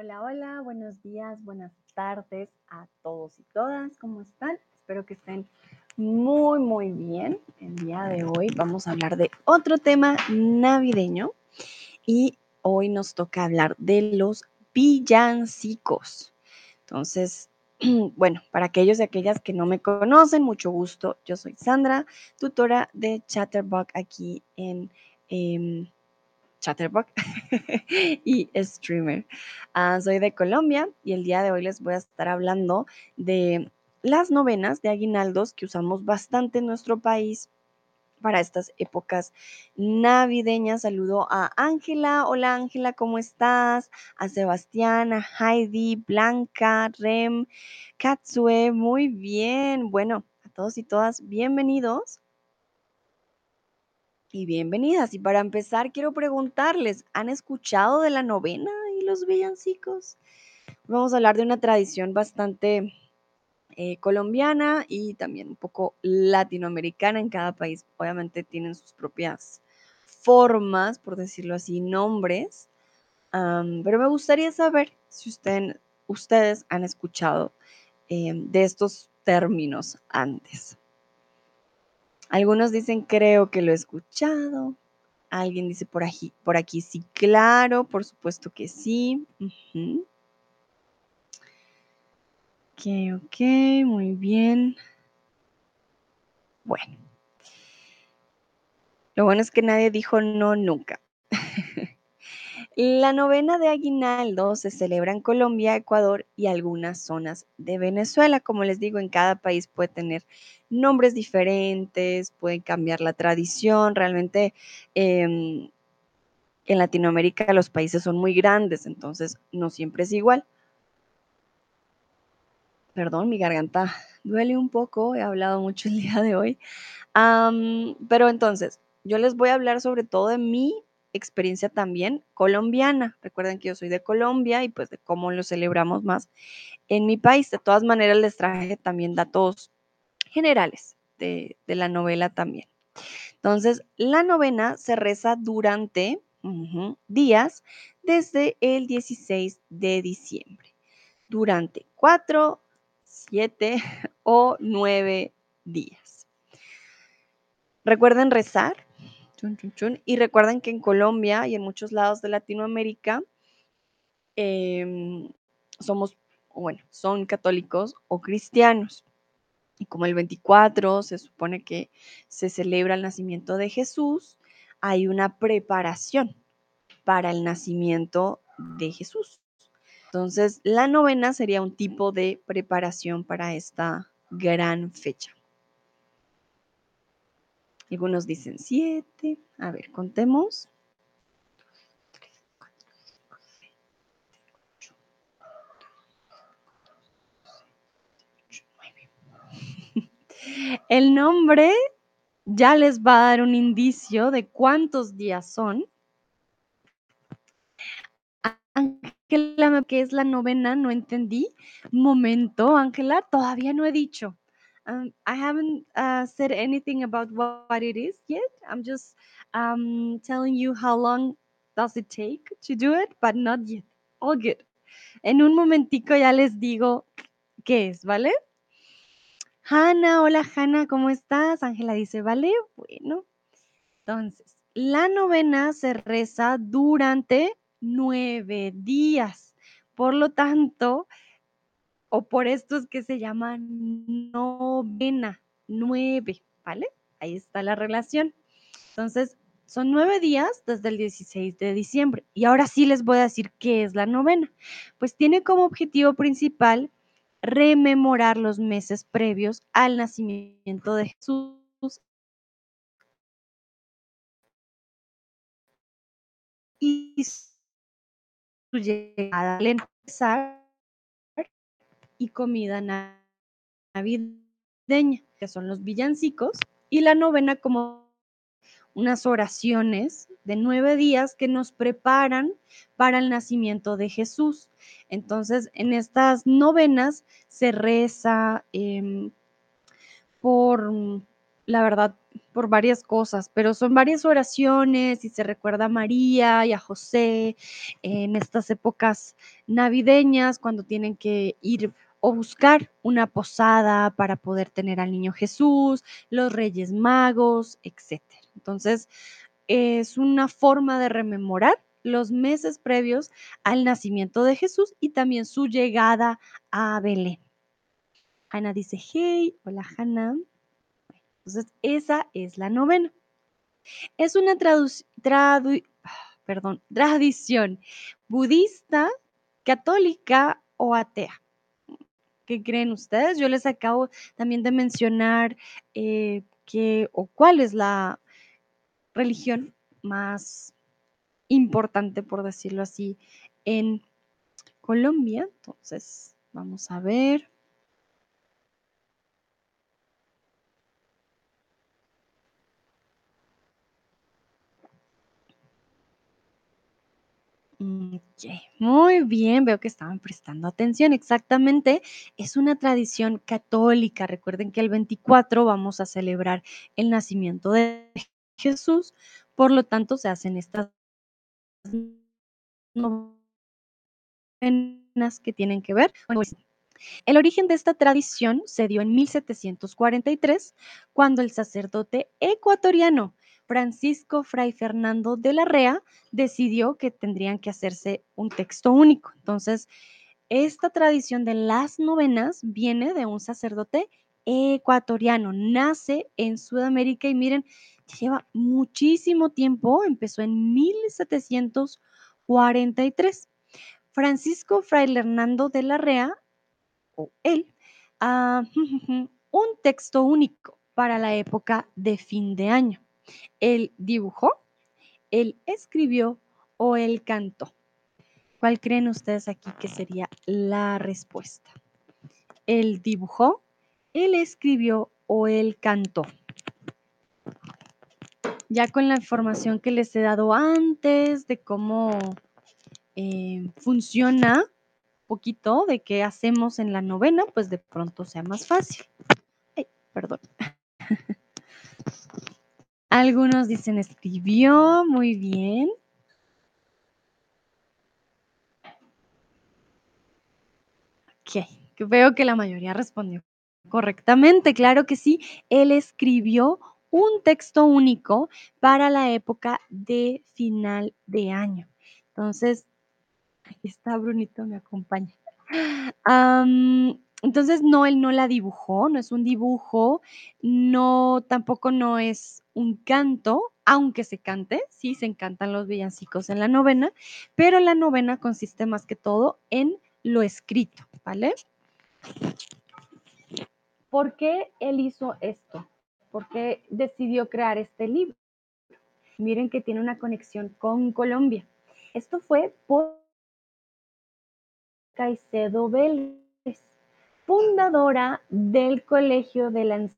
Hola, hola, buenos días, buenas tardes a todos y todas. ¿Cómo están? Espero que estén muy, muy bien. El día de hoy vamos a hablar de otro tema navideño y hoy nos toca hablar de los villancicos. Entonces, bueno, para aquellos y aquellas que no me conocen, mucho gusto. Yo soy Sandra, tutora de Chatterbox aquí en... Em, Chatterbox y streamer. Ah, soy de Colombia y el día de hoy les voy a estar hablando de las novenas de aguinaldos que usamos bastante en nuestro país para estas épocas navideñas. Saludo a Ángela. Hola Ángela, ¿cómo estás? A Sebastián, a Heidi, Blanca, Rem, Katsue. Muy bien. Bueno, a todos y todas, bienvenidos y bienvenidas. Y para empezar, quiero preguntarles, ¿han escuchado de la novena y los villancicos? Vamos a hablar de una tradición bastante eh, colombiana y también un poco latinoamericana. En cada país, obviamente, tienen sus propias formas, por decirlo así, nombres. pero me gustaría saber si ustedes han escuchado eh, de estos términos antes. Algunos dicen, creo que lo he escuchado. Alguien dice por aquí, por aquí sí, claro, por supuesto que sí. Ok, ok, muy bien. Bueno. Lo bueno es que nadie dijo no nunca. La novena de Aguinaldo se celebra en Colombia, Ecuador y algunas zonas de Venezuela. Como les digo, en cada país puede tener nombres diferentes, pueden cambiar la tradición. Realmente em, en Latinoamérica los países son muy grandes, entonces no siempre es igual. Perdón, mi garganta duele un poco, he hablado mucho el día de hoy. pero entonces, yo les voy a hablar sobre todo de mi experiencia también colombiana. Recuerden que yo soy de Colombia y pues de cómo lo celebramos más en mi país. De todas maneras, les traje también datos generales de, la novela también. Entonces, la novena se reza durante días desde el 16 de diciembre, durante cuatro, siete o nueve días. Recuerden rezar y recuerden que en Colombia y en muchos lados de Latinoamérica em, somos, bueno, son católicos o cristianos. Y como el 24 se supone que se celebra el nacimiento de Jesús, hay una preparación para el nacimiento de Jesús. Entonces, la novena sería un tipo de preparación para esta gran fecha. Algunos dicen siete. A ver, contemos. El nombre ya les va a dar un indicio de cuántos días son. Ángela, ¿qué es la novena? No entendí. Momento, Ángela, todavía no he dicho. Um, I haven't uh, said anything about what, it is yet. I'm just um, telling you how long does it take to do it, but not yet. All good. En un momentico ya les digo qué es, ¿vale? Hanna, hola Hanna, ¿cómo estás? Ángela dice, vale, bueno. Entonces, la novena se reza durante nueve días. Por lo tanto, o por estos que se llaman novena, nueve, ¿vale? Ahí está la relación. Entonces, son nueve días desde el 16 de diciembre. Y ahora sí les voy a decir qué es la novena. Pues tiene como objetivo principal rememorar los meses previos al nacimiento de Jesús y su llegada al empezar y comida navideña, que son los villancicos, y la novena como unas oraciones de nueve días que nos preparan para el nacimiento de Jesús. Entonces, en estas novenas se reza em, por la verdad, por varias cosas, pero son varias oraciones y se recuerda a María y a José en estas épocas navideñas cuando tienen que ir o buscar una posada para poder tener al niño Jesús, los Reyes Magos, etcétera. Entonces, es una forma de rememorar los meses previos al nacimiento de Jesús y también su llegada a Belén. Ana dice, hey, hola Hanna. Entonces, esa es la novena. Es una tradición budista, católica o atea. ¿Qué creen ustedes? Yo les acabo también de mencionar eh, que o cuál es la religión más importante, por decirlo así, en Colombia. Entonces, vamos a ver. Muy bien, veo que estaban prestando atención. Exactamente, es una tradición católica. Recuerden que el 24 vamos a celebrar el nacimiento de Jesús, por lo tanto se hacen estas novenas que tienen que ver con el origen de esta tradición se dio en 1743, cuando el sacerdote ecuatoriano Francisco Fray Fernando de la Rea decidió que tendrían que hacerse un texto único. Entonces, esta tradición de las novenas viene de un sacerdote ecuatoriano, nace en Sudamérica y miren, lleva muchísimo tiempo, empezó en 1743. Francisco Fray Fernando de la Rea, o él, ah, un texto único para la época de fin de año. ¿Él dibujó, él escribió o él cantó? ¿Cuál creen ustedes aquí que sería la respuesta? ¿Él dibujó, él escribió o él cantó? Ya con la información que les he dado antes de cómo eh, funciona poquito de qué hacemos en la novena, pues de pronto sea más fácil. Ay, perdón. Algunos dicen escribió, muy bien. Ok, veo que la mayoría respondió correctamente, claro que sí. Él escribió un texto único para la época de final de año. Entonces, aquí está Brunito, me acompaña entonces, no, él no la dibujó, no es un dibujo, no, tampoco no es un canto, aunque se cante, sí, se encantan los villancicos en la novena, pero la novena consiste más que todo en lo escrito, ¿vale? ¿Por qué él hizo esto? ¿Por qué decidió crear este libro? Miren que tiene una conexión con Colombia. Esto fue por Caicedo Vélez fundadora del Colegio de la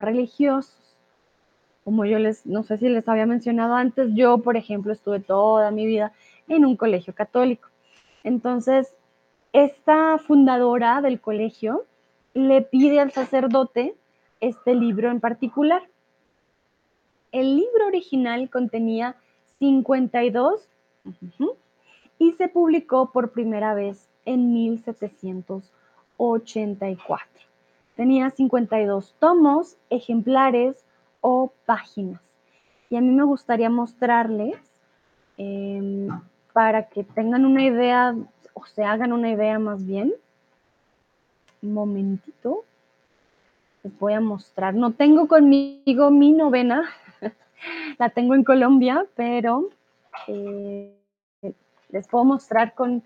religiosos. Como yo les, no sé si les había mencionado antes, yo, por ejemplo, estuve toda mi vida en un colegio católico. Entonces, esta fundadora del colegio le pide al sacerdote este libro en particular. El libro original contenía 52 y se publicó por primera vez en 1784. Tenía 52 tomos, ejemplares o páginas. Y a mí me gustaría mostrarles em, para que tengan una idea o se hagan una idea más bien. Un momentito. Les voy a mostrar. No tengo conmigo mi novena, la tengo en Colombia, pero eh, les puedo mostrar con...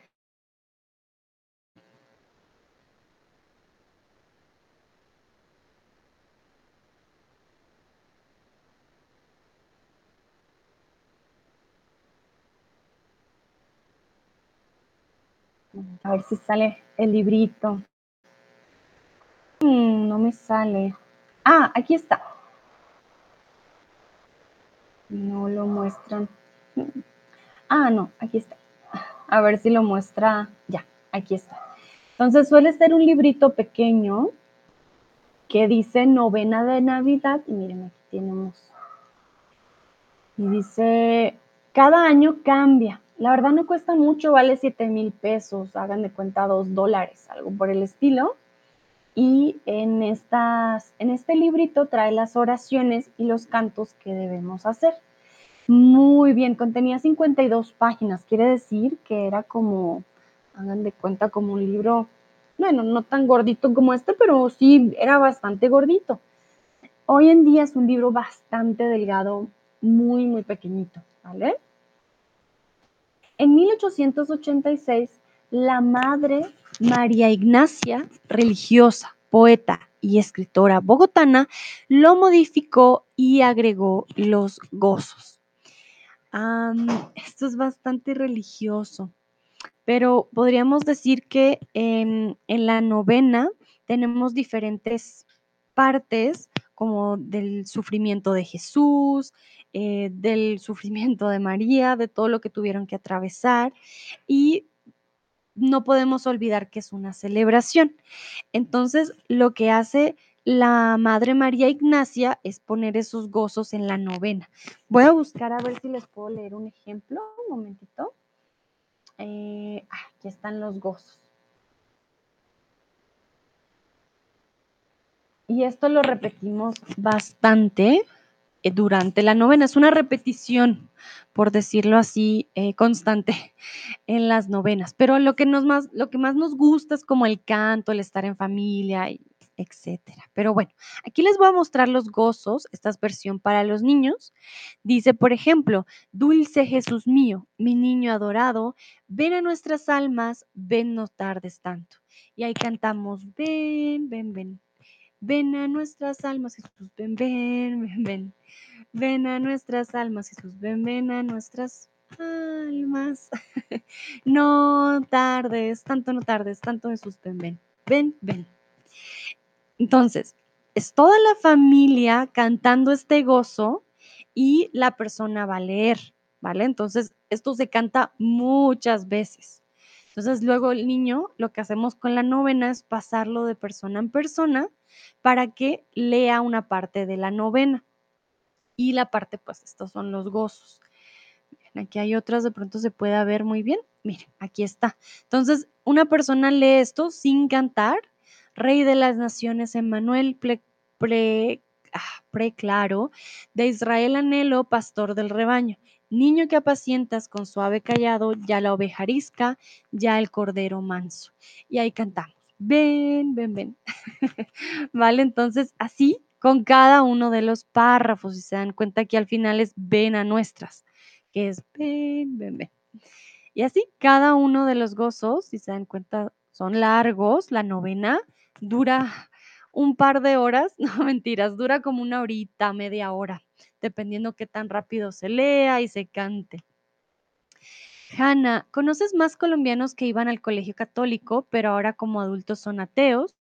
A ver si sale el librito. Mm, no me sale. Ah, aquí está. No lo muestran. Ah, no, aquí está. A ver si lo muestra. Ya, aquí está. Entonces suele ser un librito pequeño que dice novena de Navidad. Y miren, aquí tenemos. Y dice, cada año cambia. La verdad no cuesta mucho, vale 7 mil pesos, hagan de cuenta 2 dólares, algo por el estilo. Y en, estas, en este librito trae las oraciones y los cantos que debemos hacer. Muy bien, contenía 52 páginas, quiere decir que era como, hagan de cuenta, como un libro, bueno, no tan gordito como este, pero sí era bastante gordito. Hoy en día es un libro bastante delgado, muy, muy pequeñito, ¿vale? En 1886, la madre María Ignacia, religiosa, poeta y escritora bogotana, lo modificó y agregó los gozos. esto es bastante religioso, pero podríamos decir que en, la novena tenemos diferentes partes como del sufrimiento de Jesús, eh, del sufrimiento de María, de todo lo que tuvieron que atravesar y no podemos olvidar que es una celebración. Entonces, lo que hace la Madre María Ignacia es poner esos gozos en la novena. Voy a buscar a ver si les puedo leer un ejemplo, un momentito. Eh, ah, aquí están los gozos. Y esto lo repetimos bastante durante la novena. Es una repetición, por decirlo así, eh, constante en las novenas. Pero lo que, nos más, lo que más nos gusta es como el canto, el estar en familia, etcétera. Pero bueno, aquí les voy a mostrar los gozos, esta es versión para los niños. Dice, por ejemplo, dulce Jesús mío, mi niño adorado, ven a nuestras almas, ven no tardes tanto. Y ahí cantamos, ven, ven, ven. Ven a nuestras almas, Jesús, ven, ven, ven, ven. Ven a nuestras almas, Jesús, ven, ven a nuestras almas. no tardes, tanto no tardes, tanto Jesús, ven, ven, ven, ven. Entonces, es toda la familia cantando este gozo y la persona va a leer, ¿vale? Entonces, esto se canta muchas veces. Entonces, luego el niño, lo que hacemos con la novena es pasarlo de persona en persona para que lea una parte de la novena. Y la parte, pues, estos son los gozos. aquí hay otras, de pronto se puede ver muy bien. Miren, aquí está. Entonces, una persona lee esto sin cantar. Rey de las naciones, Emmanuel, ah, preclaro, de Israel anhelo, pastor del rebaño. Niño que apacientas con suave callado, ya la oveja arisca, ya el cordero manso. Y ahí cantamos, ven, ven, ven. ¿Vale? Entonces, así con cada uno de los párrafos, y se dan cuenta que al final es ven a nuestras, que es ven, ven, ven. Y así, cada uno de los gozos, si se dan cuenta, son largos. La novena dura un par de horas, no mentiras, dura como una horita, media hora dependiendo qué tan rápido se lea y se cante. Hanna, ¿conoces más colombianos que iban al colegio católico, pero ahora como adultos son ateos?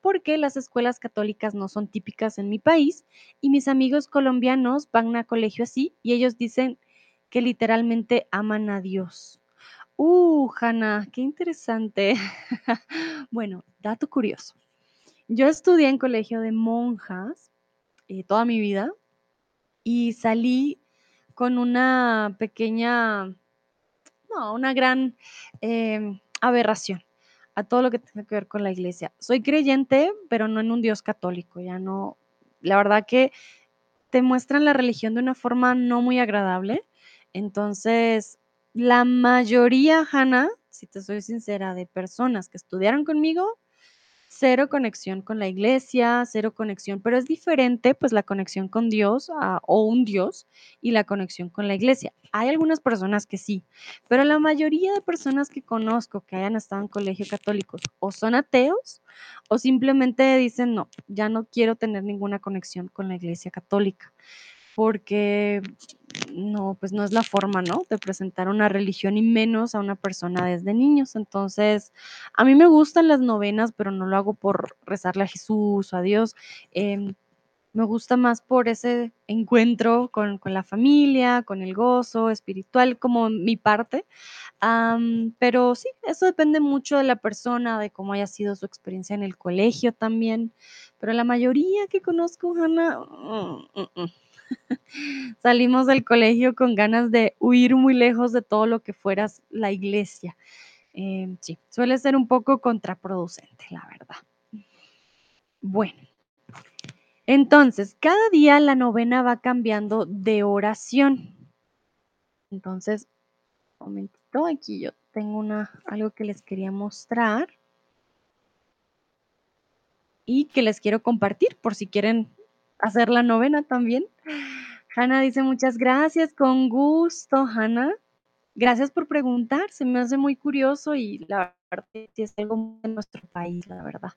Porque las escuelas católicas no son típicas en mi país y mis amigos colombianos van a colegio así y ellos dicen que literalmente aman a Dios. Uh, Hanna, qué interesante. bueno, dato curioso. Yo estudié en colegio de monjas eh, toda mi vida y salí con una pequeña, no, una gran em, aberración a todo lo que tiene que ver con la iglesia. Soy creyente, pero no en un Dios católico, ya no, la verdad que te muestran la religión de una forma no muy agradable. Entonces, la mayoría, Hannah, si te soy sincera, de personas que estudiaron conmigo, cero conexión con la iglesia, cero conexión, pero es diferente pues la conexión con Dios ah, o un Dios y la conexión con la iglesia. Hay algunas personas que sí, pero la mayoría de personas que conozco que hayan estado en colegio católicos o son ateos o simplemente dicen, no, ya no quiero tener ninguna conexión con la iglesia católica porque no, pues no es la forma, ¿no? De presentar una religión y menos a una persona desde niños. Entonces, a mí me gustan las novenas, pero no lo hago por rezarle a Jesús o a Dios. Em, Me gusta más por ese encuentro con con la familia, con el gozo espiritual, como mi parte. Am, pero sí, eso depende mucho de la persona, de cómo haya sido su experiencia en el colegio también, pero la mayoría que conozco, Hannah, mm, mm, mm. Salimos del colegio con ganas de huir muy lejos de todo lo que fuera la iglesia. Em, sí, suele ser un poco contraproducente, la verdad. Bueno. Entonces, cada día la novena va cambiando de oración. Entonces, momentito, aquí yo tengo una algo que les quería mostrar. Y que les quiero compartir por si quieren hacer la novena también. Hannah dice: "Muchas gracias, con gusto, Hannah". Gracias por preguntar, se me hace muy curioso y la verdad es algo de nuestro país, la verdad.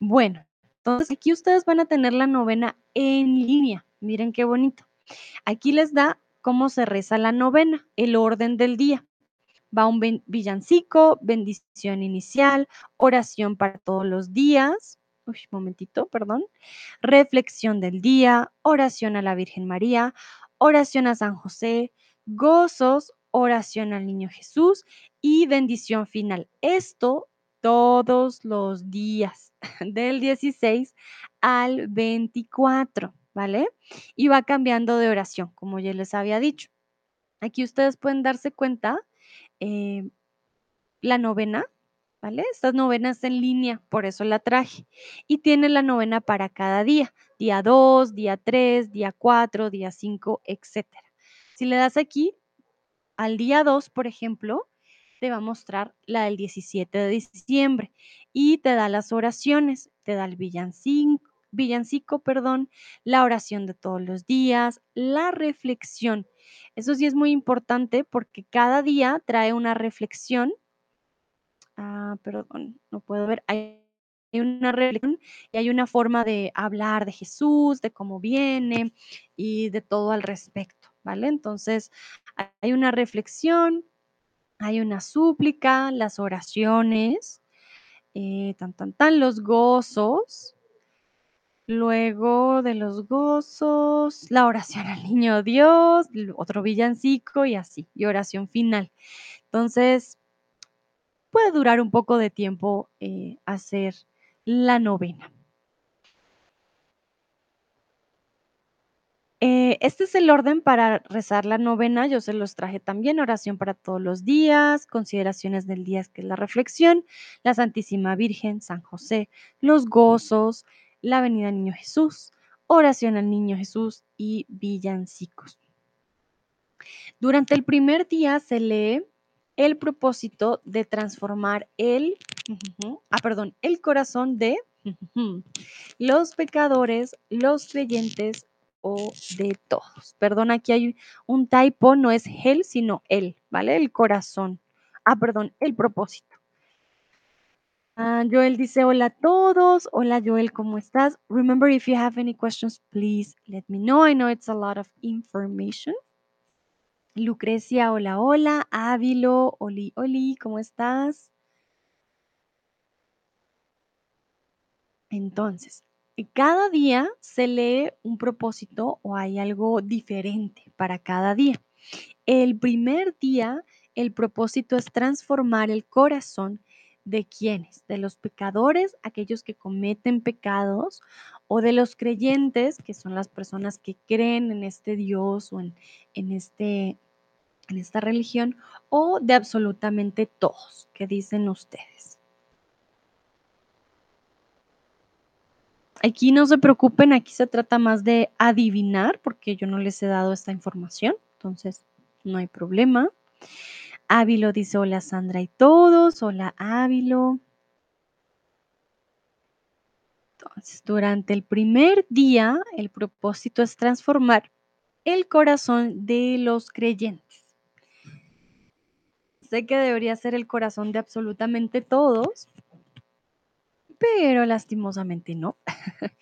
Bueno, entonces aquí ustedes van a tener la novena en línea, miren qué bonito. Aquí les da cómo se reza la novena, el orden del día. Va un villancico, bendición inicial, oración para todos los días, uy, momentito, perdón, reflexión del día, oración a la Virgen María, oración a San José, gozos, oración al Niño Jesús y bendición final. Esto todos los días, del 16 al 24, ¿vale? Y va cambiando de oración, como ya les había dicho. Aquí ustedes pueden darse cuenta, eh, la novena, ¿vale? Estas novenas en línea, por eso la traje. Y tiene la novena para cada día, día 2, día 3, día 4, día 5, etcétera. Si le das aquí al día 2, por ejemplo, te va a mostrar la del 17 de diciembre y te da las oraciones, te da el villancin villancico, perdón, la oración de todos los días, la reflexión. Eso sí es muy importante porque cada día trae una reflexión Ah, perdón, no puedo ver. Hay una reflexión y hay una forma de hablar de Jesús, de cómo viene y de todo al respecto, ¿vale? Entonces, hay una reflexión, hay una súplica, las oraciones, eh, tan, tan, tan, los gozos. Luego de los gozos, la oración al Niño Dios, otro villancico y así, y oración final. Entonces puede durar un poco de tiempo, eh, hacer la novena. Eh, este es el orden para rezar la novena, yo se los traje también, oración para todos los días, consideraciones del día, que es la reflexión, la Santísima Virgen, San José, los gozos, la venida del Niño Jesús, oración al Niño Jesús y villancicos. Durante el primer día se lee el propósito de transformar el ah, perdón, el corazón de los pecadores, los creyentes o de todos. Perdón, aquí hay un typo, no es el, sino el, ¿vale? El corazón. Ah, perdón, el propósito. Ah, Joel dice: "Hola a todos". Hola, Joel, ¿cómo estás? Remember, if you have any questions, please let me know. I know it's a lot of information. Lucrecia, hola, hola. Ávilo, oli, oli, ¿cómo estás? Entonces, eh, cada día se lee un propósito o hay algo diferente para cada día. El primer día, el propósito es transformar el corazón de quiénes, de los pecadores, aquellos que cometen pecados, o de los creyentes, que son las personas que creen en este Dios o en en este en esta religión, o de absolutamente todos. ¿Qué dicen ustedes? Aquí no se preocupen, aquí se trata más de adivinar, porque yo no les he dado esta información, entonces no hay problema. Ávilo dice: "Hola, Sandra y todos". Hola, Ávilo. Entonces, durante el primer día, el propósito es transformar el corazón de los creyentes. Sé que debería ser el corazón de absolutamente todos pero lastimosamente no.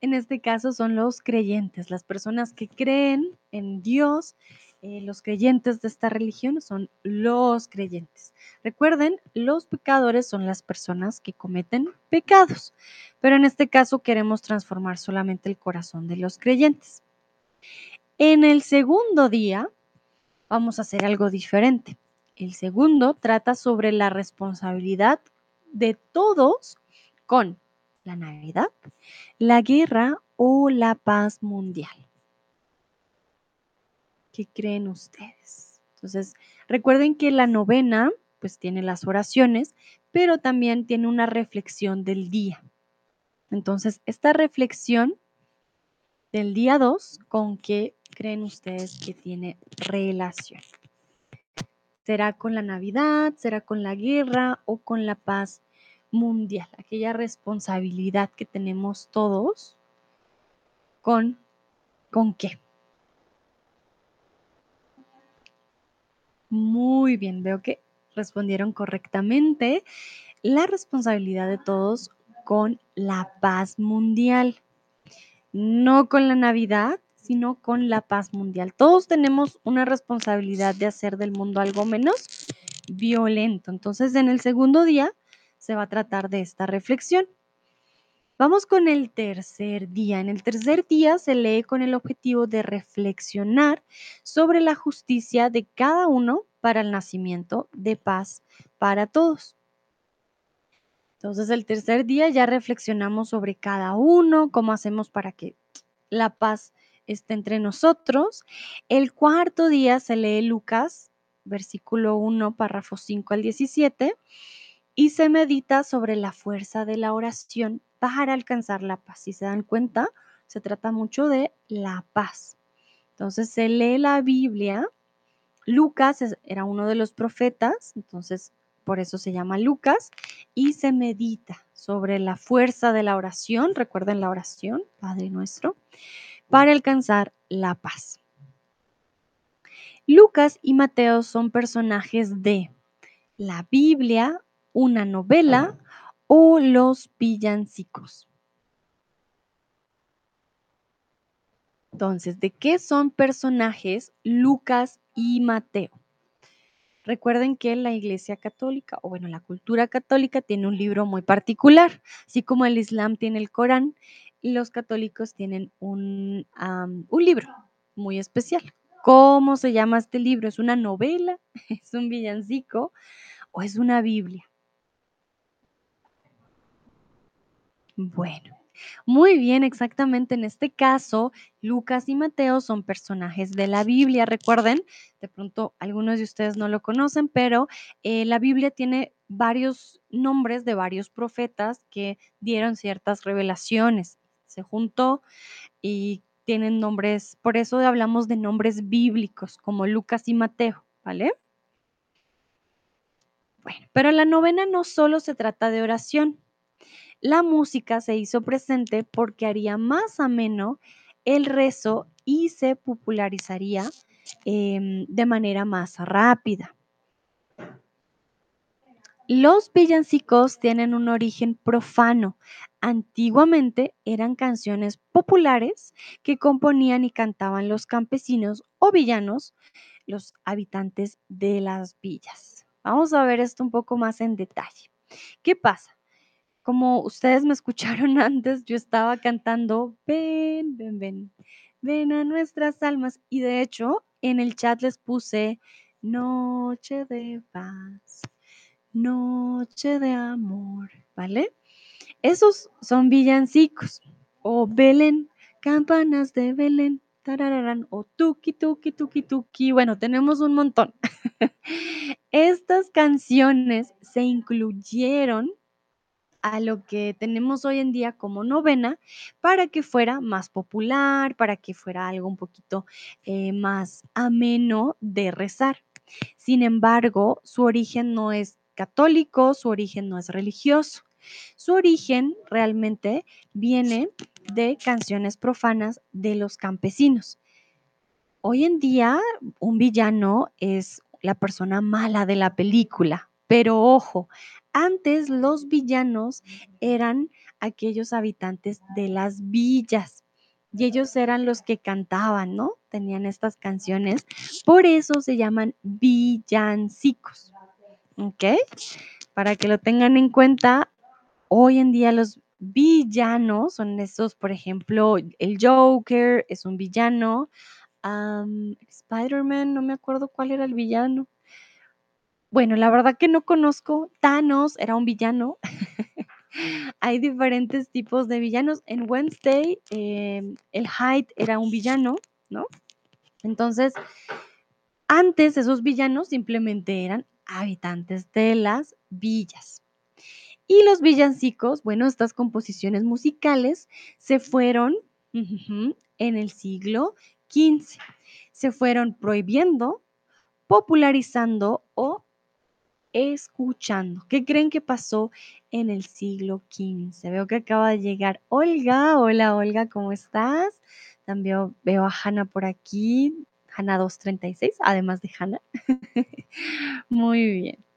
En este caso son los creyentes, las personas que creen en Dios eh, los creyentes de esta religión son los creyentes. Recuerden, los pecadores son las personas que cometen pecados, pero en este caso queremos transformar solamente el corazón de los creyentes. En el segundo día vamos a hacer algo diferente. El segundo trata sobre la responsabilidad de todos con la Navidad, la guerra o la paz mundial. ¿Qué creen ustedes? Entonces, recuerden que la novena pues tiene las oraciones, pero también tiene una reflexión del día. Entonces, esta reflexión del día 2, ¿con qué creen ustedes que tiene relación? ¿Será con la Navidad? ¿Será con la guerra o con la paz mundial? Aquella responsabilidad que tenemos todos con, ¿con qué? Muy bien, veo que respondieron correctamente. La responsabilidad de todos con la paz mundial. No con la Navidad, sino con la paz mundial. Todos tenemos una responsabilidad de hacer del mundo algo menos violento. Entonces, en el segundo día se va a tratar de esta reflexión. Vamos con el tercer día. En el tercer día se lee con el objetivo de reflexionar sobre la justicia de cada uno para el nacimiento de paz para todos. Entonces el tercer día ya reflexionamos sobre cada uno, cómo hacemos para que la paz esté entre nosotros. El cuarto día se lee Lucas, versículo 1, párrafo 5 al 17, y se medita sobre la fuerza de la oración para alcanzar la paz. Si se dan cuenta, se trata mucho de la paz. Entonces se lee la Biblia. Lucas era uno de los profetas, entonces por eso se llama Lucas, y se medita sobre la fuerza de la oración, recuerden la oración, Padre nuestro, para alcanzar la paz. Lucas y Mateo son personajes de la Biblia, una novela o los villancicos. Entonces, ¿de qué son personajes Lucas y Mateo? Recuerden que la Iglesia Católica, o bueno, la cultura católica tiene un libro muy particular, así como el Islam tiene el Corán, los católicos tienen un, libro muy especial. ¿Cómo se llama este libro? ¿Es una novela? ¿Es un villancico? ¿O es una Biblia? Bueno, muy bien, exactamente. En este caso, Lucas y Mateo son personajes de la Biblia. Recuerden, de pronto algunos de ustedes no lo conocen, pero eh, la Biblia tiene varios nombres de varios profetas que dieron ciertas revelaciones. Se juntó y tienen nombres, por eso hablamos de nombres bíblicos como Lucas y Mateo, ¿vale? Bueno, pero la novena no solo se trata de oración, la música se hizo presente porque haría más ameno el rezo y se popularizaría em, de manera más rápida. Los villancicos tienen un origen profano. Antiguamente eran canciones populares que componían y cantaban los campesinos o villanos, los habitantes de las villas. Vamos a ver esto un poco más en detalle. ¿Qué pasa? como ustedes me escucharon antes, yo estaba cantando, ven, ven, ven, ven a nuestras almas. Y de hecho, en el chat les puse noche de paz, noche de amor, ¿vale? Esos son villancicos. O Belén, campanas de Belén, tarararán, o tuki, tuki, tuki, tuki. Bueno, tenemos un montón. Estas canciones se incluyeron a lo que tenemos hoy en día como novena para que fuera más popular, para que fuera algo un poquito eh, más ameno de rezar. Sin embargo, su origen no es católico, su origen no es religioso. Su origen realmente viene de canciones profanas de los campesinos. Hoy en día, un villano es la persona mala de la película, pero ojo, antes los villanos eran aquellos habitantes de las villas. y ellos eran los que cantaban, ¿no? Tenían estas canciones, por eso se llaman villancicos, ¿ok? Para que lo tengan en cuenta, hoy en día los villanos son esos, por ejemplo, el Joker es un villano, am, Spider-Man, no me acuerdo cuál era el villano. Bueno, la verdad que no conozco. Thanos era un villano. Hay diferentes tipos de villanos. En Wednesday, em, el Hyde era un villano, ¿no? Entonces, antes esos villanos simplemente eran habitantes de las villas. Y los villancicos, bueno, estas composiciones musicales se fueron en el siglo XV. Se fueron prohibiendo, popularizando o escuchando. ¿Qué creen que pasó en el siglo XV? Veo que acaba de llegar Olga. Hola Olga, ¿cómo estás? También veo a Hanna por aquí. Hanna 236, además de Hanna. Muy bien.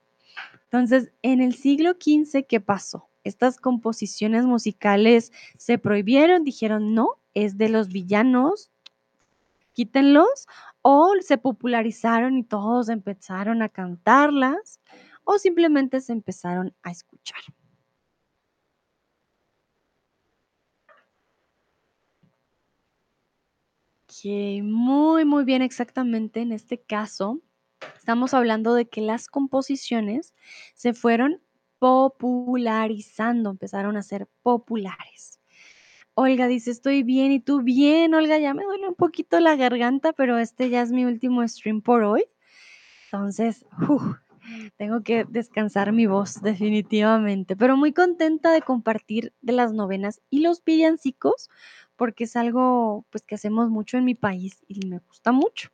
Entonces, en el siglo XV, ¿qué pasó? Estas composiciones musicales se prohibieron, dijeron, no, es de los villanos, quítenlos, o se popularizaron y todos empezaron a cantarlas, o simplemente se empezaron a escuchar. Muy, muy bien, exactamente en este caso, estamos hablando de que las composiciones se fueron popularizando, empezaron a ser populares. Olga dice, estoy bien, ¿y tú bien? Olga, ya me duele un poquito la garganta, pero este ya es mi último stream por hoy. Entonces, tengo que descansar mi voz definitivamente, pero muy contenta de compartir de las novenas y los villancicos, porque es algo pues que hacemos mucho en mi país y me gusta mucho.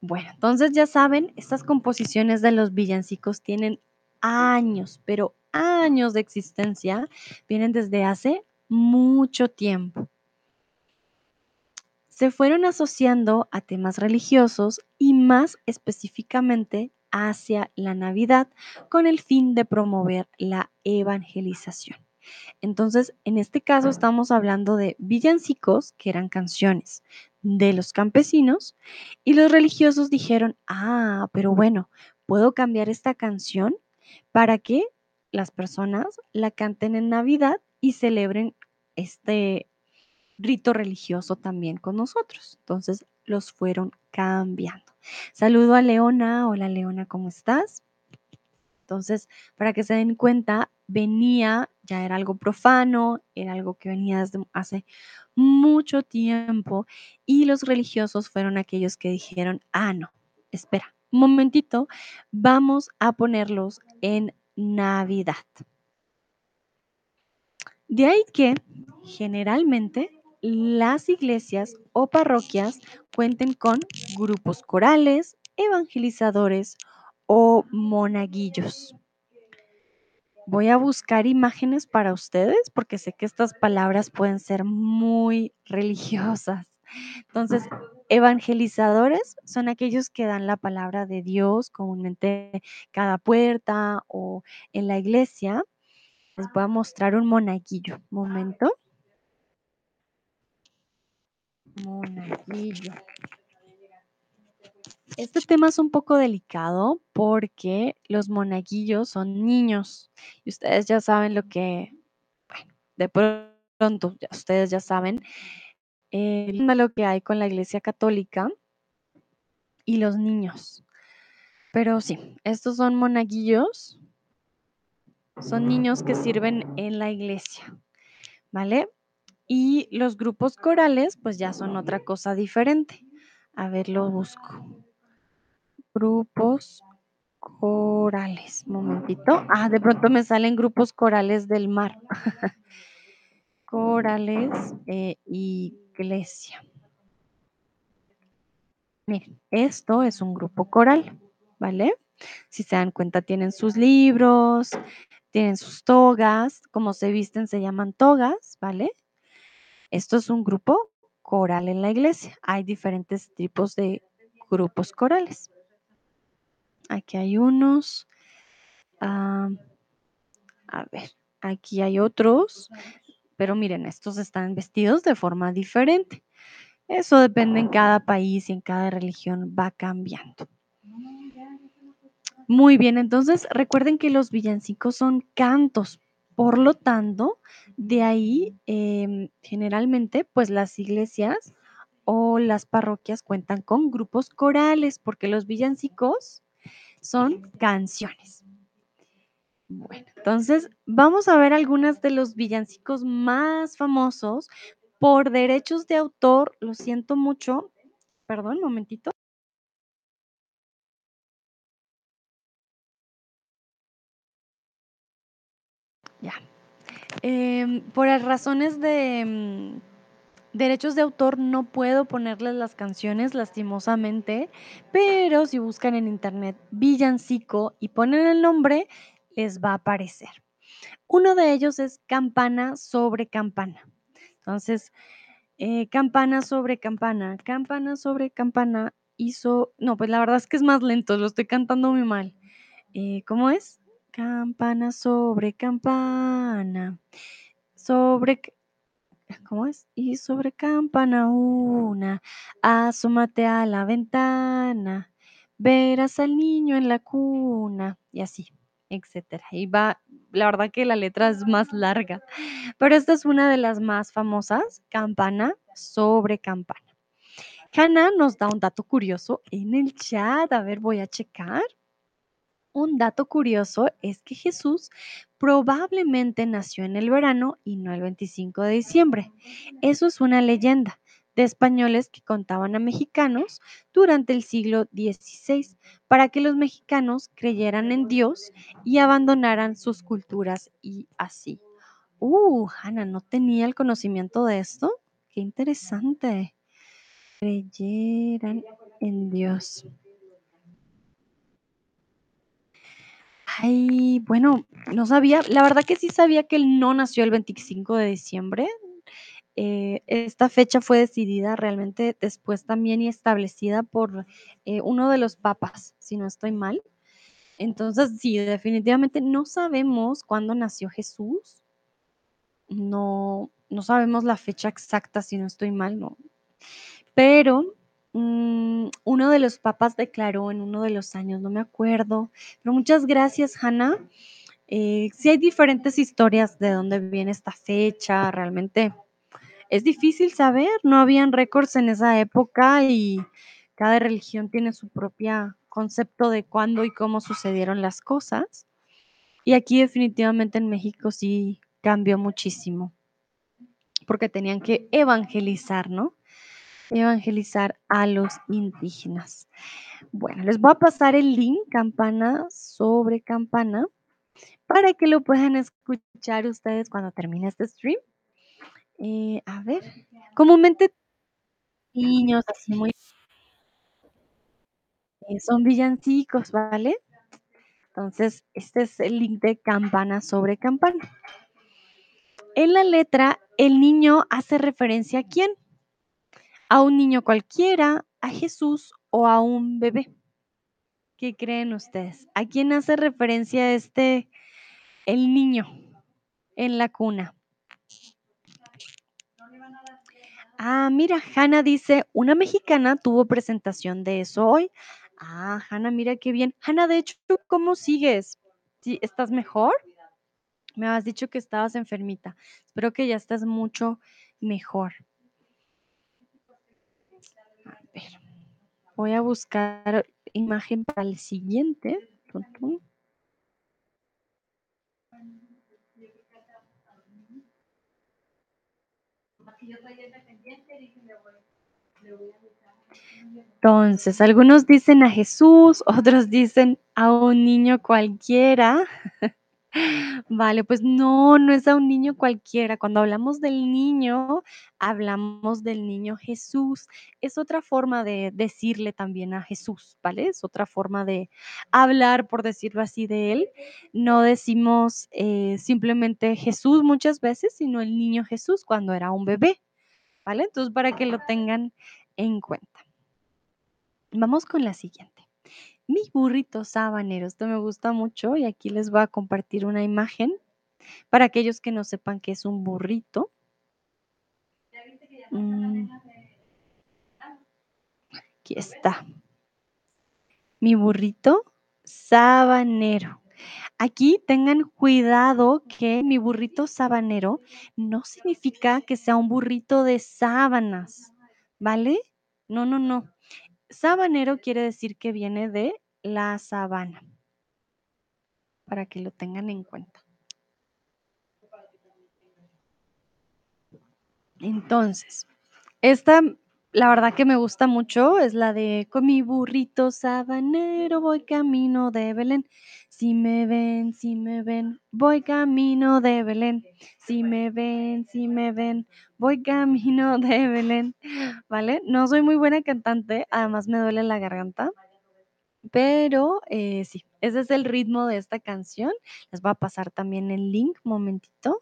Bueno, entonces ya saben, estas composiciones de los villancicos tienen años, pero años de existencia, vienen desde hace mucho tiempo. Se fueron asociando a temas religiosos y más específicamente hacia la Navidad con el fin de promover la evangelización. Entonces, en este caso estamos hablando de villancicos, que eran canciones de los campesinos, y los religiosos dijeron, ah, pero bueno, puedo cambiar esta canción para que las personas la canten en Navidad y celebren este rito religioso también con nosotros. Entonces, los fueron cambiando. Saludo a Leona. Hola Leona, ¿cómo estás? Entonces, para que se den cuenta, venía, ya era algo profano, era algo que venía desde hace mucho tiempo y los religiosos fueron aquellos que dijeron, ah, no, espera, un momentito, vamos a ponerlos en Navidad. De ahí que generalmente las iglesias o parroquias cuenten con grupos corales, evangelizadores o monaguillos. Voy a buscar imágenes para ustedes porque sé que estas palabras pueden ser muy religiosas. Entonces, evangelizadores son aquellos que dan la palabra de Dios comúnmente cada puerta o en la iglesia. Les voy a mostrar un monaguillo. Momento. Monaguillo. Este tema es un poco delicado porque los monaguillos son niños y ustedes ya saben lo que, bueno, de pronto ya ustedes ya saben eh, lo que hay con la Iglesia Católica y los niños. Pero sí, estos son monaguillos, son niños que sirven en la iglesia, ¿vale? Y los grupos corales, pues ya son otra cosa diferente. A ver, lo busco. Grupos corales. Momentito. Ah, de pronto me salen grupos corales del mar. corales e iglesia. Miren, esto es un grupo coral, ¿vale? Si se dan cuenta, tienen sus libros, tienen sus togas, como se visten se llaman togas, ¿vale? Esto es un grupo coral en la iglesia. Hay diferentes tipos de grupos corales. Aquí hay unos. ah, a ver, aquí hay otros. pero miren, estos están vestidos de forma diferente. Eso depende en cada país y en cada religión va cambiando. Muy bien, entonces recuerden que los villancicos son cantos, por lo tanto, de ahí em, generalmente pues las iglesias o las parroquias cuentan con grupos corales porque los villancicos son canciones. Bueno, entonces vamos a ver algunas de los villancicos más famosos por derechos de autor. Lo siento mucho. Perdón, un momentito. Ya. Em, por las razones de mm, derechos de autor no puedo ponerles las canciones lastimosamente, pero si buscan en internet villancico y ponen el nombre, les va a aparecer. Uno de ellos es campana sobre campana. Entonces, eh, campana sobre campana, campana sobre campana, hizo... No, pues la verdad es que es más lento, lo estoy cantando muy mal. Eh, ¿Cómo es? Campana sobre campana, sobre... ¿Cómo es? Y sobre campana una, asómate a la ventana, verás al niño en la cuna, y así, etcétera. Y va, la verdad que la letra es más larga, pero esta es una de las más famosas, campana sobre campana. Hannah nos da un dato curioso en el chat, a ver, voy a checar. Un dato curioso es que Jesús probablemente nació en el verano y no el 25 de diciembre. Eso es una leyenda de españoles que contaban a mexicanos durante el siglo XVI para que los mexicanos creyeran en Dios y abandonaran sus culturas y así. Uh, Hanna, no tenía el conocimiento de esto. Qué interesante. Creyeran en Dios. Ay, bueno, no sabía, la verdad que sí sabía que él no nació el 25 de diciembre. Eh, esta fecha fue decidida realmente después también y establecida por eh, uno de los papas, si no estoy mal. Entonces, sí, definitivamente no sabemos cuándo nació Jesús. No, no sabemos la fecha exacta, si no estoy mal, no. Pero Mm, uno de los papas declaró en uno de los años, no me acuerdo, pero muchas gracias, Hannah. Eh, sí hay diferentes historias de dónde viene esta fecha, realmente es difícil saber, no habían récords en esa época y cada religión tiene su propio concepto de cuándo y cómo sucedieron las cosas. Y aquí definitivamente en México sí cambió muchísimo, porque tenían que evangelizar, ¿no? Evangelizar a los indígenas. Bueno, les voy a pasar el link, campana sobre campana, para que lo puedan escuchar ustedes cuando termine este stream. Eh, a ver, comúnmente niños así muy... Eh, son villancicos, ¿vale? Entonces, este es el link de campana sobre campana. En la letra, el niño hace referencia a quién? A un niño cualquiera, a Jesús o a un bebé. ¿Qué creen ustedes? ¿A quién hace referencia este, el niño en la cuna? Ah, mira, Hanna dice, una mexicana tuvo presentación de eso hoy. Ah, Hanna, mira qué bien. Hanna, de hecho, ¿cómo sigues? ¿Sí, ¿Estás mejor? Me has dicho que estabas enfermita. Espero que ya estés mucho mejor. A ver, voy a buscar imagen para el siguiente. Entonces, algunos dicen a Jesús, otros dicen a un niño cualquiera. Vale, pues no, no es a un niño cualquiera. Cuando hablamos del niño, hablamos del niño Jesús. Es otra forma de decirle también a Jesús, ¿vale? Es otra forma de hablar, por decirlo así, de él. No decimos eh, simplemente Jesús muchas veces, sino el niño Jesús cuando era un bebé, ¿vale? Entonces, para que lo tengan en cuenta. Vamos con la siguiente. Mi burrito sabanero, esto me gusta mucho y aquí les voy a compartir una imagen. Para aquellos que no sepan qué es un burrito. Mm. Aquí está. Mi burrito sabanero. Aquí tengan cuidado que mi burrito sabanero no significa que sea un burrito de sábanas, ¿vale? No, no, no. Sabanero quiere decir que viene de la sabana, para que lo tengan en cuenta. Entonces, esta, la verdad que me gusta mucho, es la de con mi burrito sabanero voy camino de Belén. Si me ven, si me ven, voy camino de Belén. Si me ven, si me ven, voy camino de Belén. ¿Vale? No soy muy buena cantante, además me duele la garganta. Pero eh, sí, ese es el ritmo de esta canción. Les voy a pasar también el link, momentito.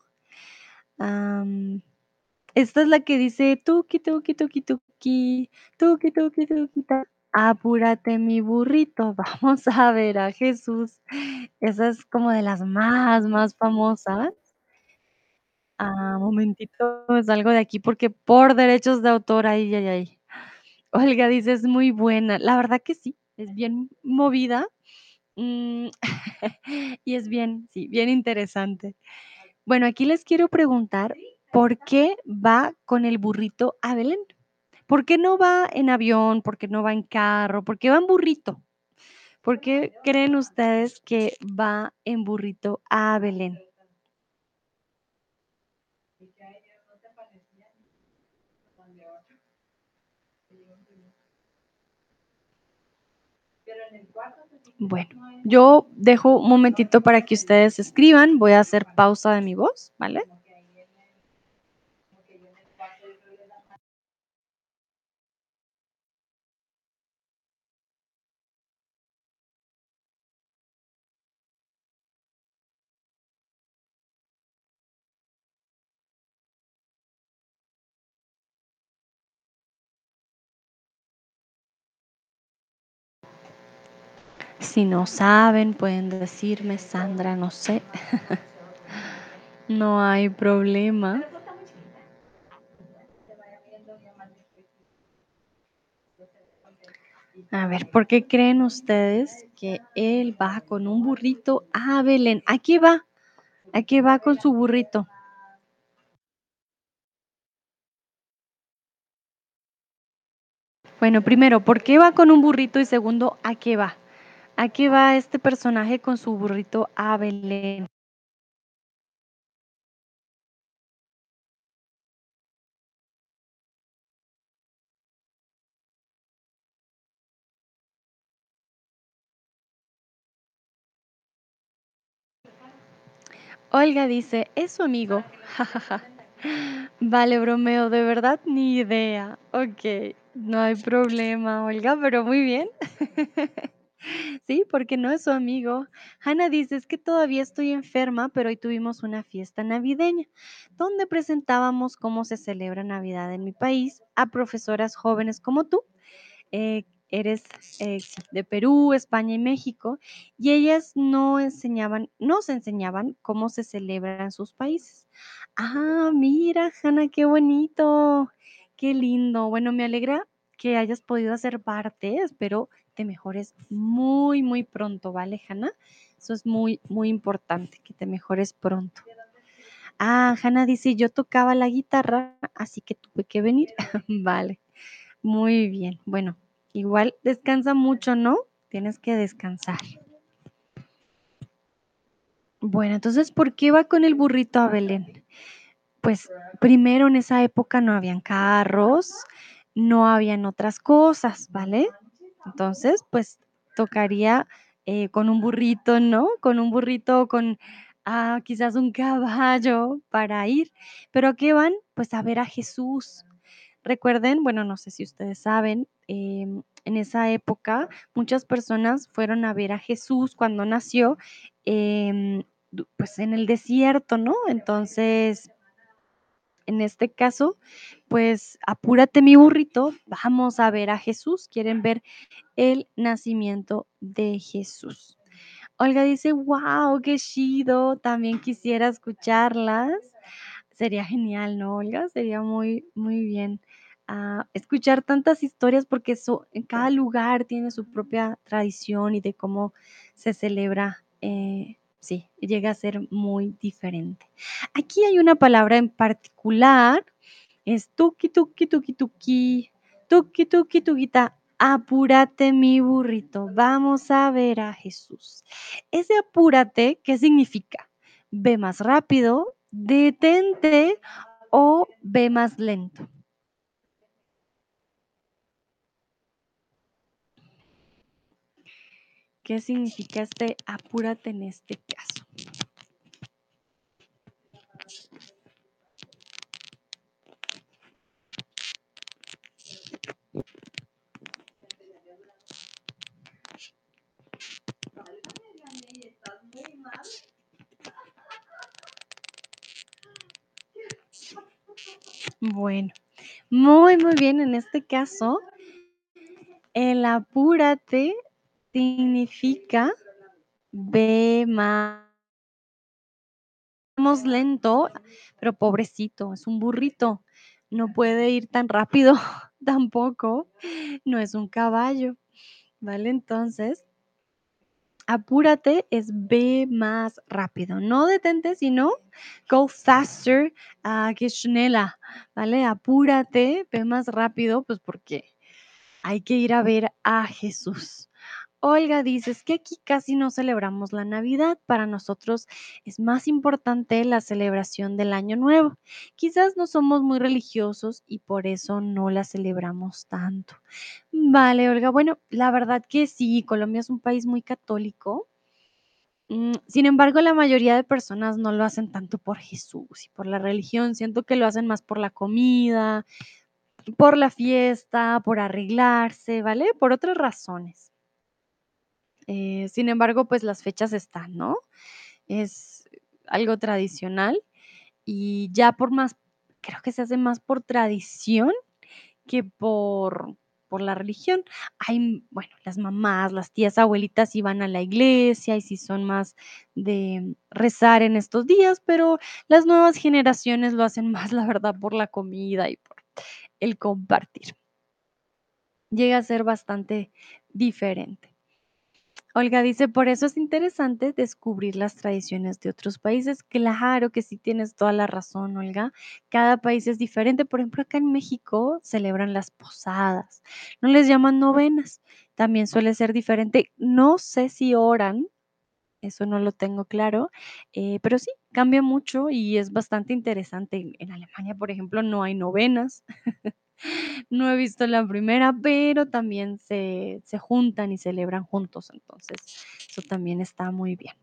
Esta es la que dice tuki, tuki, tuki, tuki, tuki, tuki, tuki. Apúrate, mi burrito, vamos a ver a Jesús. Esa es como de las más, más famosas. Ah, momentito, salgo de aquí porque por derechos de autor, ay, ay, ay. Olga dice: "Es muy buena". La verdad que sí, es bien movida, mm, y es bien, sí, bien interesante. Bueno, aquí les quiero preguntar, ¿por qué va con el burrito a Belén? ¿Por qué no va en avión? ¿Por qué no va en carro? ¿Por qué va en burrito? ¿Por qué creen ustedes que va en burrito a Belén? Bueno, yo dejo un momentito para que ustedes escriban, voy a hacer pausa de mi voz, ¿vale? Si no saben, pueden decirme: "Sandra, no sé". No hay problema. A ver, ¿por qué creen ustedes que él va con un burrito a Belén? ¿A qué va? ¿A qué va con su burrito? Bueno, primero, ¿por qué va con un burrito? Y segundo, ¿a qué va? ¿A qué va este personaje con su burrito a Belén? Olga dice: "Es su amigo". Vale, bromeo, de verdad, ni idea. Okey, no hay problema, Olga, pero muy bien. Sí, porque no es su amigo. Hannah dice: "Es que todavía estoy enferma, pero hoy tuvimos una fiesta navideña, donde presentábamos cómo se celebra Navidad en mi país a profesoras jóvenes como tú. Eh, eres, eh, de Perú, España y México, y ellas no enseñaban nos enseñaban cómo se celebra en sus países". Ah, mira, Hannah, qué bonito, qué lindo. Bueno, me alegra que hayas podido hacer parte. Espero te mejores muy, muy pronto, ¿vale, Hannah? Eso es muy, muy importante, que te mejores pronto. Ah, Hannah dice: "Yo tocaba la guitarra, así que tuve que venir". Vale, muy bien. Bueno, igual descansa mucho, ¿no? Tienes que descansar. Bueno, entonces, ¿por qué va con el burrito a Belén? Pues, primero, en esa época no habían carros, no habían otras cosas, ¿vale? Entonces, pues, tocaría, eh, con un burrito, ¿no? Con un burrito con, ah, quizás un caballo para ir. ¿Pero qué van? Pues, a ver a Jesús. Recuerden, bueno, no sé si ustedes saben, em, en esa época muchas personas fueron a ver a Jesús cuando nació, em, pues, en el desierto, ¿no? Entonces en este caso, pues, apúrate, mi burrito, vamos a ver a Jesús, quieren ver el nacimiento de Jesús. Olga dice: "Guau, qué chido, también quisiera escucharlas". Sería genial, ¿no, Olga? Sería muy, muy bien, ah, escuchar tantas historias porque en cada lugar tiene su propia tradición y de cómo se celebra, eh, sí, llega a ser muy diferente. Aquí hay una palabra en particular, es tuki, tuki, tuki, tuki, tuki, tuki, tuquita, apúrate mi burrito, vamos a ver a Jesús. Ese apúrate, ¿qué significa? Ve más rápido, detente o ve más lento. ¿Qué significa este apúrate en este caso? Bueno, muy, muy bien, en este caso el apúrate significa ve más Vamos lento, pero pobrecito, es un burrito, no puede ir tan rápido tampoco, no es un caballo, ¿vale? Entonces apúrate es ve más rápido, no detente, sino go faster, ah, que schneller, ¿vale? Apúrate, ve más rápido, pues porque hay que ir a ver a Jesús. Olga dice, es que aquí casi no celebramos la Navidad, para nosotros es más importante la celebración del Año Nuevo. Quizás no somos muy religiosos y por eso no la celebramos tanto. Vale, Olga, bueno, la verdad que sí, Colombia es un país muy católico. Mm, sin embargo, la mayoría de personas no lo hacen tanto por Jesús y por la religión, siento que lo hacen más por la comida, por la fiesta, por arreglarse, ¿vale? Por otras razones. Eh, sin embargo, pues las fechas están, ¿no? Es algo tradicional y ya por más creo que se hace más por tradición que por por la religión. Hay, bueno, las mamás, las tías, abuelitas sí van a la iglesia y sí son más de rezar en estos días, pero las nuevas generaciones lo hacen más, la verdad, por la comida y por el compartir. Llega a ser bastante diferente. Olga dice, por eso es interesante descubrir las tradiciones de otros países. Claro que sí tienes toda la razón, Olga. Cada país es diferente. Por ejemplo, acá en México celebran las posadas. No les llaman novenas. También suele ser diferente. No sé si oran, eso no lo tengo claro, eh, pero sí, cambia mucho y es bastante interesante. En, Alemania, por ejemplo, no hay novenas. No he visto la primera, pero también se se juntan y celebran juntos, entonces eso también está muy bien.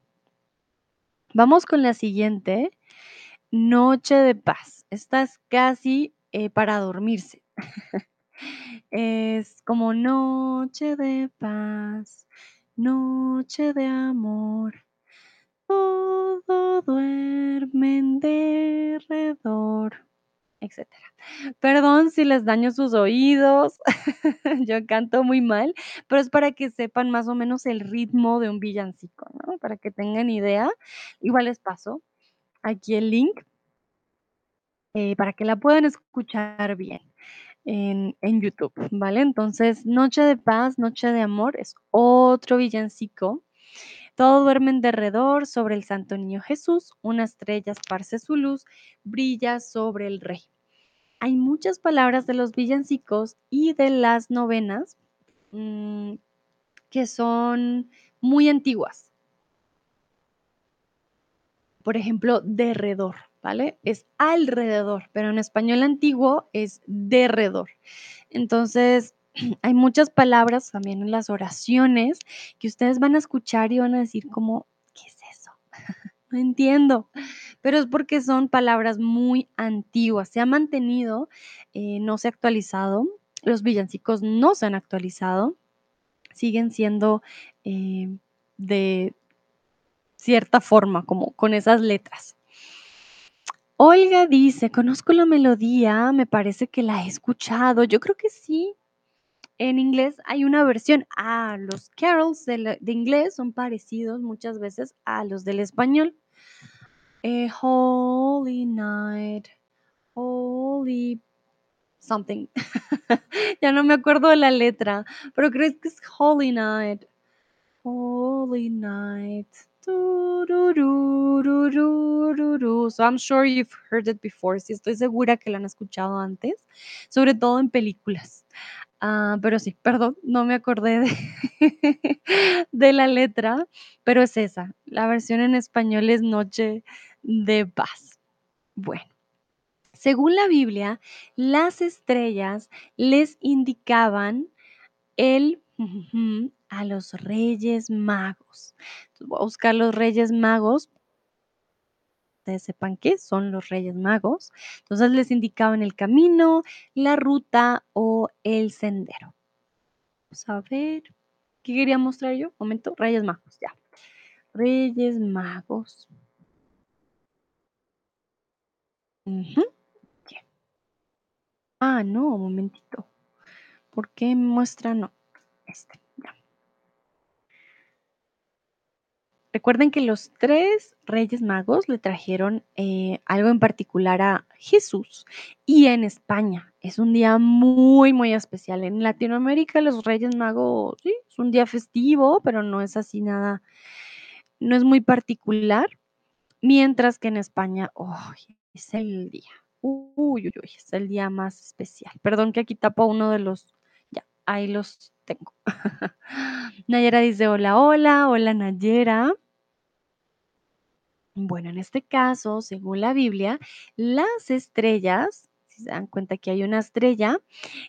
Vamos con la siguiente, noche de paz. Esta es casi, eh, para dormirse. Es como noche de paz, noche de amor, todo duerme en derredor, etcétera. Perdón si les daño sus oídos, yo canto muy mal, pero es para que sepan más o menos el ritmo de un villancico, ¿no? Para que tengan idea. Igual les paso aquí el link eh, para que la puedan escuchar bien en en YouTube, ¿vale? Entonces, Noche de paz, noche de amor es otro villancico. Todo duerme en derredor sobre el santo niño Jesús, una estrella esparce su luz, brilla sobre el rey. Hay muchas palabras de los villancicos y de las novenas, mm, que son muy antiguas. Por ejemplo, derredor, ¿vale? Es alrededor, pero en español antiguo es derredor. Entonces, hay muchas palabras también en las oraciones que ustedes van a escuchar y van a decir como, ¿qué es eso? No entiendo, pero es porque son palabras muy antiguas. Se ha mantenido, eh, no se ha actualizado. Los villancicos no se han actualizado. Siguen siendo eh, de cierta forma, como con esas letras. Olga dice, conozco la melodía, me parece que la he escuchado. Yo creo que sí. En inglés hay una versión. Ah, los carols de, inglés son parecidos muchas veces a los del español. Eh, holy night, holy something. ya no me acuerdo de la letra, pero creo que es holy night. Holy night. So I'm sure you've heard it before. Sí, estoy segura que lo han escuchado antes, sobre todo en películas. Ah, pero sí, perdón, no me acordé de, de la letra, pero es esa. La versión en español es Noche de Paz. Bueno, según la Biblia, las estrellas les indicaban el a los Reyes Magos. Voy a buscar los Reyes Magos, ustedes sepan qué son los Reyes Magos. Entonces les indicaban el camino, la ruta o el sendero. Vamos a ver, ¿qué quería mostrar yo? Momento, Reyes Magos, ya. Reyes Magos. Ah, no, un momentito. ¿Por qué muestra no? Este, Recuerden que los tres reyes magos le trajeron eh, algo en particular a Jesús y en España es un día muy, muy especial. En Latinoamérica los reyes magos, sí, es un día festivo, pero no es así nada, no es muy particular, mientras que en España, ¡ay! es el día, uy, uy, uy, es el día más especial. Perdón que aquí tapo uno de los, ahí los tengo. Nayera dice, hola, hola, hola Nayera. Bueno, en este caso, según la Biblia, las estrellas, si se dan cuenta que hay una estrella,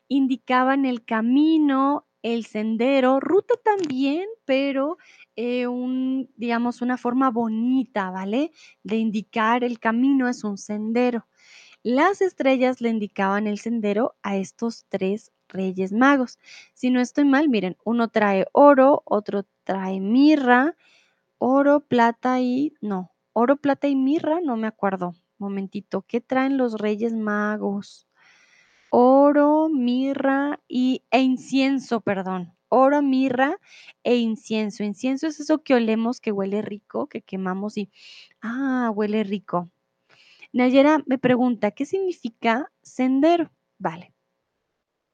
indicaban el camino, el sendero, ruta también, pero eh, un, digamos, una forma bonita, ¿vale? De indicar el camino es un sendero. Las estrellas le indicaban el sendero a estos tres reyes magos. Si no estoy mal, miren, uno trae oro, otro trae mirra, Oro, plata y no, oro, plata y mirra, no me acuerdo. Momentito, ¿qué traen los Reyes Magos? Oro, mirra y e incienso, perdón. Oro, mirra e incienso. Incienso es eso que olemos que huele rico, que quemamos y ah, huele rico. Nayera me pregunta, ¿qué significa sendero? Vale.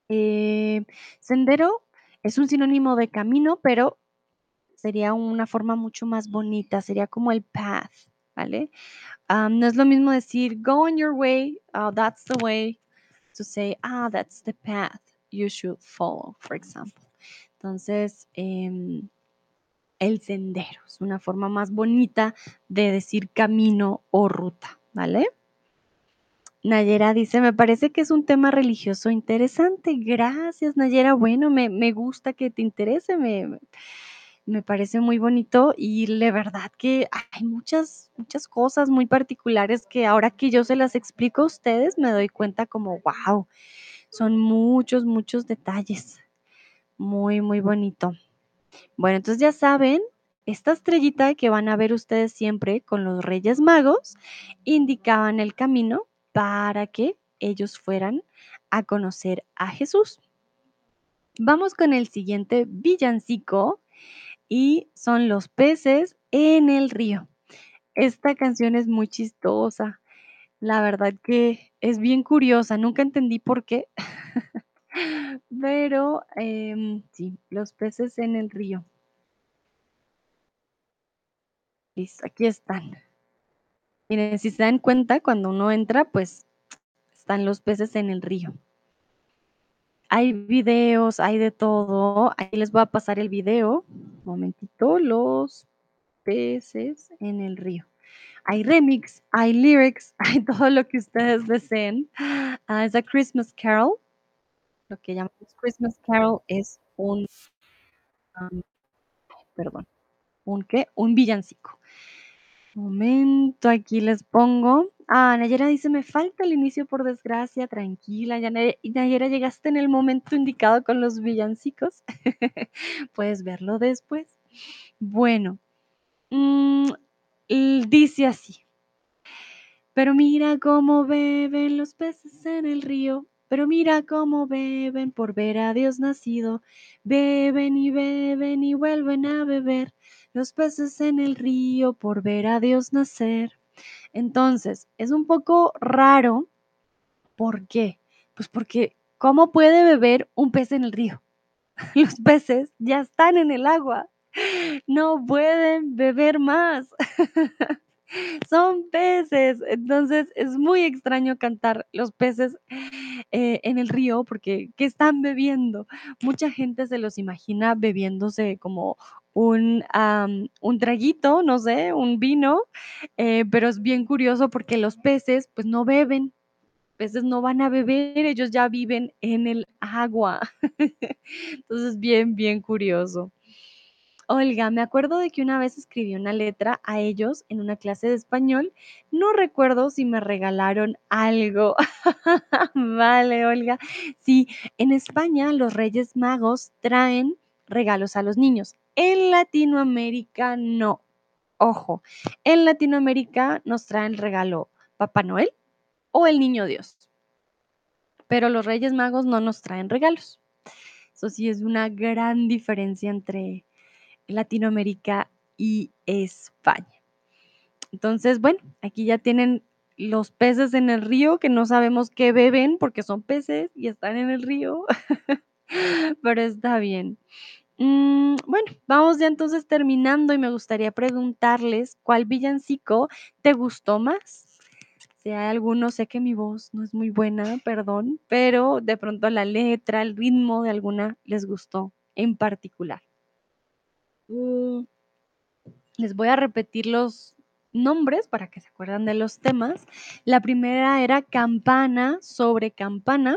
Eh, sendero es un sinónimo de camino, pero sería una forma mucho más bonita, sería como el path, ¿vale? Am, no es lo mismo decir go on your way, uh, that's the way, to say, ah, that's the path you should follow, for example. Entonces, em, el sendero es una forma más bonita de decir camino o ruta, ¿vale? Nayera dice, me parece que es un tema religioso interesante. Gracias, Nayera. Bueno, me, gusta que te interese, me, me parece muy bonito y la verdad que hay muchas, muchas cosas muy particulares que ahora que yo se las explico a ustedes me doy cuenta como, wow, son muchos, muchos detalles. Muy, muy bonito. Bueno, entonces ya saben, esta estrellita que van a ver ustedes siempre con los Reyes Magos indicaban el camino para que ellos fueran a conocer a Jesús. Vamos con el siguiente villancico y son los peces en el río. Esta canción es muy chistosa. La verdad que es bien curiosa. Nunca entendí por qué. Pero em, sí, los peces en el río. Listo, aquí están. Miren, si se dan cuenta, cuando uno entra, pues están los peces en el río. Hay videos, hay de todo. Ahí les voy a pasar el video. Un momentito, los peces en el río. Hay remix, hay lyrics, hay todo lo que ustedes deseen. Ah, es a Christmas Carol. Lo que llamamos Christmas Carol es un, um, perdón, un qué? Un villancico. Momento, aquí les pongo. Ah, Nayera dice, me falta el inicio por desgracia, tranquila. Ya, Nay- Nayera, llegaste en el momento indicado con los villancicos. Puedes verlo después. Bueno, mm, dice así. Pero mira cómo beben los peces en el río. Pero mira cómo beben por ver a Dios nacido, beben y beben y vuelven a beber los peces en el río por ver a Dios nacer. Entonces, es un poco raro. ¿Por qué? Pues porque, ¿cómo puede beber un pez en el río? Los peces ya están en el agua. No pueden beber más. Son peces. Entonces es muy extraño cantar los peces eh, en el río porque ¿qué están bebiendo? Mucha gente se los imagina bebiéndose como un, un traguito, no sé, un vino, eh, pero es bien curioso porque los peces pues no beben, peces no van a beber, ellos ya viven en el agua. Entonces, bien, bien curioso. Olga, me acuerdo de que una vez escribí una letra a ellos en una clase de español. No recuerdo si me regalaron algo. vale, Olga. Sí, en España los Reyes Magos traen regalos a los niños. En Latinoamérica no. Ojo, en Latinoamérica nos traen regalo Papá Noel o el Niño Dios. Pero los Reyes Magos no nos traen regalos. Eso sí es una gran diferencia entre Latinoamérica y España. Entonces, bueno, aquí ya tienen los peces en el río que no sabemos qué beben porque son peces y están en el río, pero está bien. Mm, bueno, vamos ya entonces terminando y me gustaría preguntarles cuál villancico te gustó más. Si hay alguno, sé que mi voz no es muy buena, perdón, pero de pronto la letra, el ritmo de alguna les gustó en particular. Mm, les voy a repetir los nombres para que se acuerdan de los temas. La primera era campana sobre campana.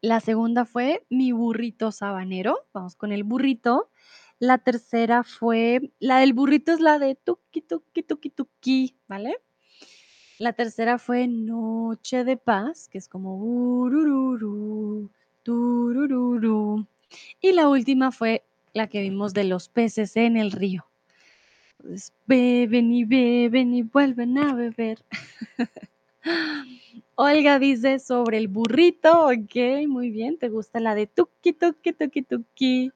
La segunda fue mi burrito sabanero. Vamos con el burrito. La tercera fue, la del burrito es la de tuki, tuki, tuki, tuki, ¿vale? La tercera fue Noche de Paz, que es como urururu, turururu. Y la última fue la que vimos de los peces en el río. beben y beben y vuelven a beber. Olga dice sobre el burrito, ok, muy bien, te gusta la de tuki, tuki, tuki, tuki.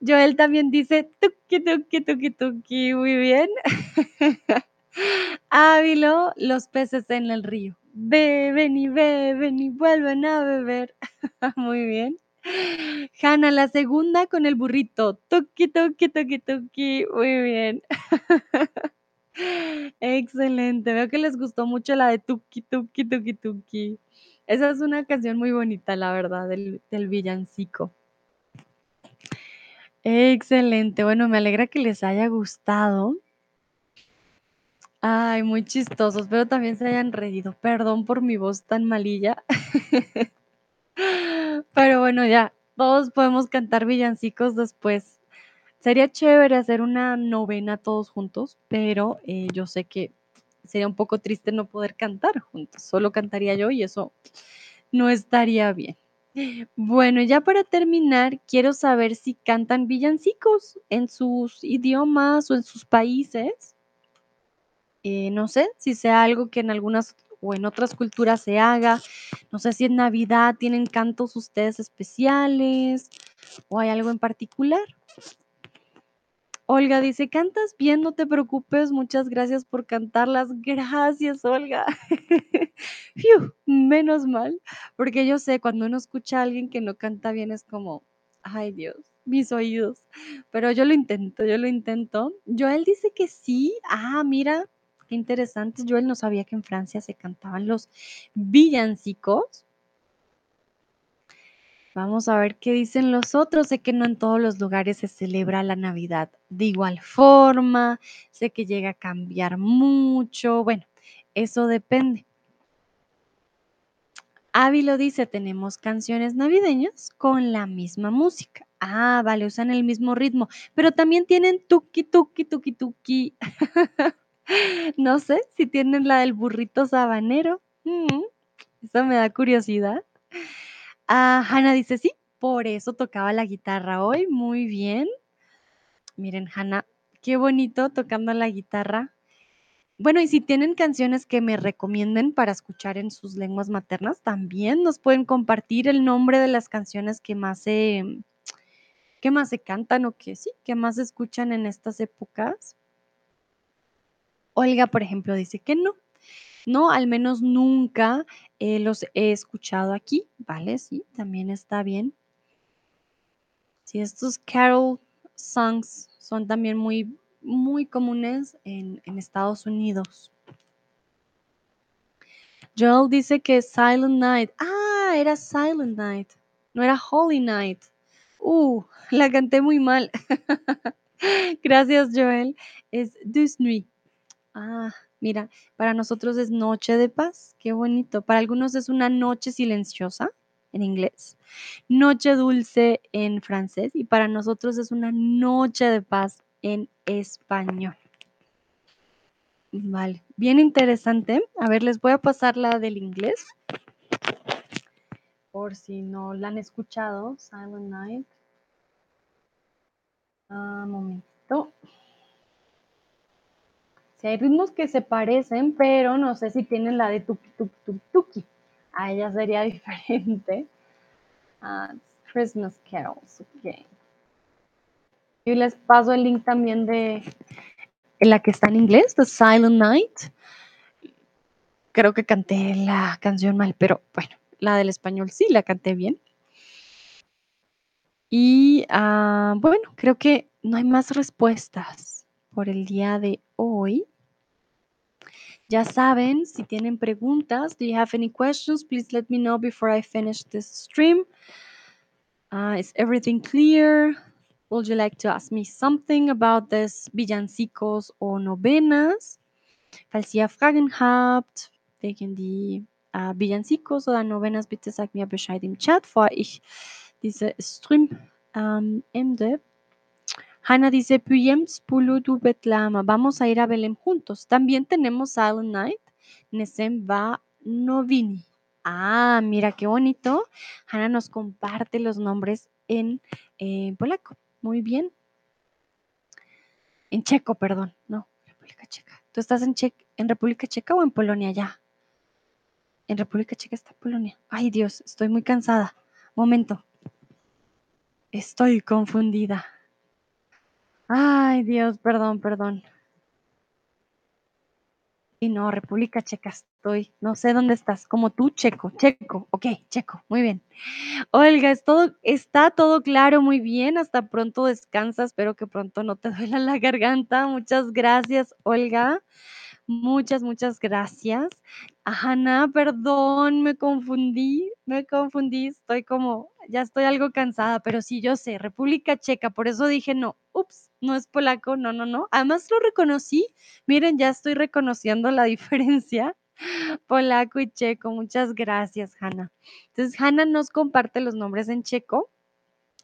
Joel también dice tuki, tuki, tuki, tuki, muy bien. Ávilo, los peces en el río. Beben y beben y vuelven a beber. Muy bien. Hanna, la segunda con el burrito. Tuki, tuki, tuki, tuki. Muy bien. Excelente. Veo que les gustó mucho la de tuki, tuki, tuki, tuki. Esa es una canción muy bonita, la verdad, del, del villancico. Excelente. Bueno, me alegra que les haya gustado. Ay, muy chistosos, pero también se hayan reído. Perdón por mi voz tan malilla. Pero bueno, ya, todos podemos cantar villancicos después. Sería chévere hacer una novena todos juntos, pero eh, yo sé que sería un poco triste no poder cantar juntos. Solo cantaría yo y eso no estaría bien. Bueno, ya para terminar, quiero saber si cantan villancicos en sus idiomas o en sus países. Eh, no sé si sea algo que en algunas o en otras culturas se haga. No sé si en Navidad tienen cantos ustedes especiales o hay algo en particular. Olga dice, cantas bien, no te preocupes, muchas gracias por cantarlas. Gracias, Olga. menos mal, porque yo sé, cuando uno escucha a alguien que no canta bien es como, ay Dios, mis oídos. Pero yo lo intento, yo lo intento. Joel dice que sí. Ah, mira, Qué interesante. Yo él no sabía que en Francia se cantaban los villancicos. Vamos a ver qué dicen los otros. Sé que no en todos los lugares se celebra la Navidad de igual forma. Sé que llega a cambiar mucho. Bueno, eso depende. Ávilo dice, tenemos canciones navideñas con la misma música. Ah, vale, usan el mismo ritmo, pero también tienen tuki, tuki, tuki, tuki. No sé si tienen la del burrito sabanero. Mm, eso me da curiosidad. Ah, Hanna dice sí, por eso tocaba la guitarra hoy. Muy bien. Miren, Hanna, qué bonito tocando la guitarra. Bueno, y si tienen canciones que me recomienden para escuchar en sus lenguas maternas, también nos pueden compartir el nombre de las canciones que más se, que más se cantan o que sí, que más se escuchan en estas épocas. Olga, por ejemplo, dice que no. No, al menos nunca eh, los he escuchado aquí, ¿vale? Sí, también está bien. Sí, estos carol songs son también muy, muy comunes en, Estados Unidos. Joel dice que Silent Night. Ah, era Silent Night. No era Holy Night. Uh, la canté muy mal. Gracias, Joel. Es Nuit. Ah, mira, para nosotros es noche de paz. Qué bonito. Para algunos es una noche silenciosa en inglés, noche dulce en francés y para nosotros es una noche de paz en español. Vale, bien interesante. A ver, les voy a pasar la del inglés. Por si no la han escuchado, Silent Night. Ah, momento. Hay ritmos que se parecen, pero no sé si tienen la de tuki tuki tuki tuki. A ella sería diferente. Ah, Christmas carols, ok. Y les paso el link también de la que está en inglés, The Silent Night. Creo que canté la canción mal, pero bueno, la del español sí la canté bien. Y ah, bueno, creo que no hay más respuestas por el día de hoy. Ya saben, si tienen preguntas, do you have any questions? Please let me know before I finish this stream. Uh, is everything clear? Would you like to ask me something about this villancicos o novenas? Falls ihr Fragen habt wegen die äh, Villancicos oder Novenas, bitte sagt mir Bescheid im Chat, bevor ich diese Stream ähm, ende. Hannah dice, vamos a ir a Belém juntos. También tenemos Silent Night, Nesem va Novini. Ah, mira qué bonito. Hannah nos comparte los nombres en eh, polaco. Muy bien. En checo, perdón. No, República Checa. ¿Tú estás en, che en República Checa o en Polonia ya? En República Checa está Polonia. Ay, Dios, estoy muy cansada. Momento. Estoy confundida. Ay, Dios, perdón, perdón. Y no, República Checa estoy. No sé dónde estás. Como tú, Checo. Checo. Ok, Checo. Muy bien. Olga, es todo, está todo claro, muy bien. Hasta pronto descansa. Espero que pronto no te duela la garganta. Muchas gracias, Olga. Muchas, muchas gracias. Hanna, perdón, me confundí, me confundí, estoy como, ya estoy algo cansada, pero sí, yo sé, República Checa, por eso dije no, ups, no es polaco, no, no, no. Además lo reconocí, miren, ya estoy reconociendo la diferencia, polaco y checo, muchas gracias, Hanna. Entonces, Hanna nos comparte los nombres en checo,